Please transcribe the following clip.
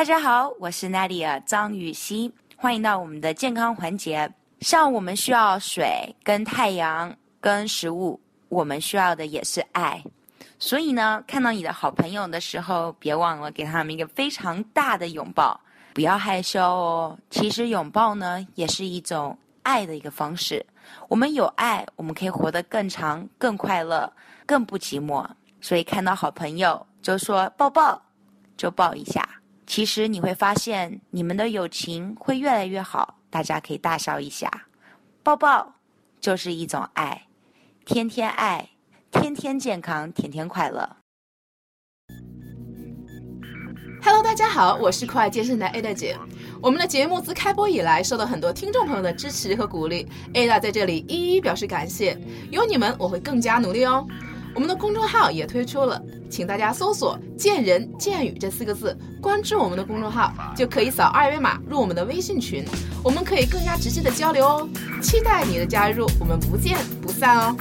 大家好，我是 Nadia 张雨熙，欢迎到我们的健康环节。像我们需要水、跟太阳、跟食物，我们需要的也是爱。所以呢，看到你的好朋友的时候，别忘了给他们一个非常大的拥抱，不要害羞哦。其实拥抱呢，也是一种爱的一个方式。我们有爱，我们可以活得更长、更快乐、更不寂寞。所以看到好朋友就说抱抱，就抱一下。其实你会发现，你们的友情会越来越好。大家可以大笑一下，抱抱就是一种爱，天天爱，天天健康，天天快乐。Hello，大家好，我是酷爱健身的 Ada 姐。我们的节目自开播以来，受到很多听众朋友的支持和鼓励，Ada 在这里一一表示感谢。有你们，我会更加努力哦。我们的公众号也推出了，请大家搜索“见人见语”这四个字，关注我们的公众号，就可以扫二维码入我们的微信群，我们可以更加直接的交流哦。期待你的加入，我们不见不散哦。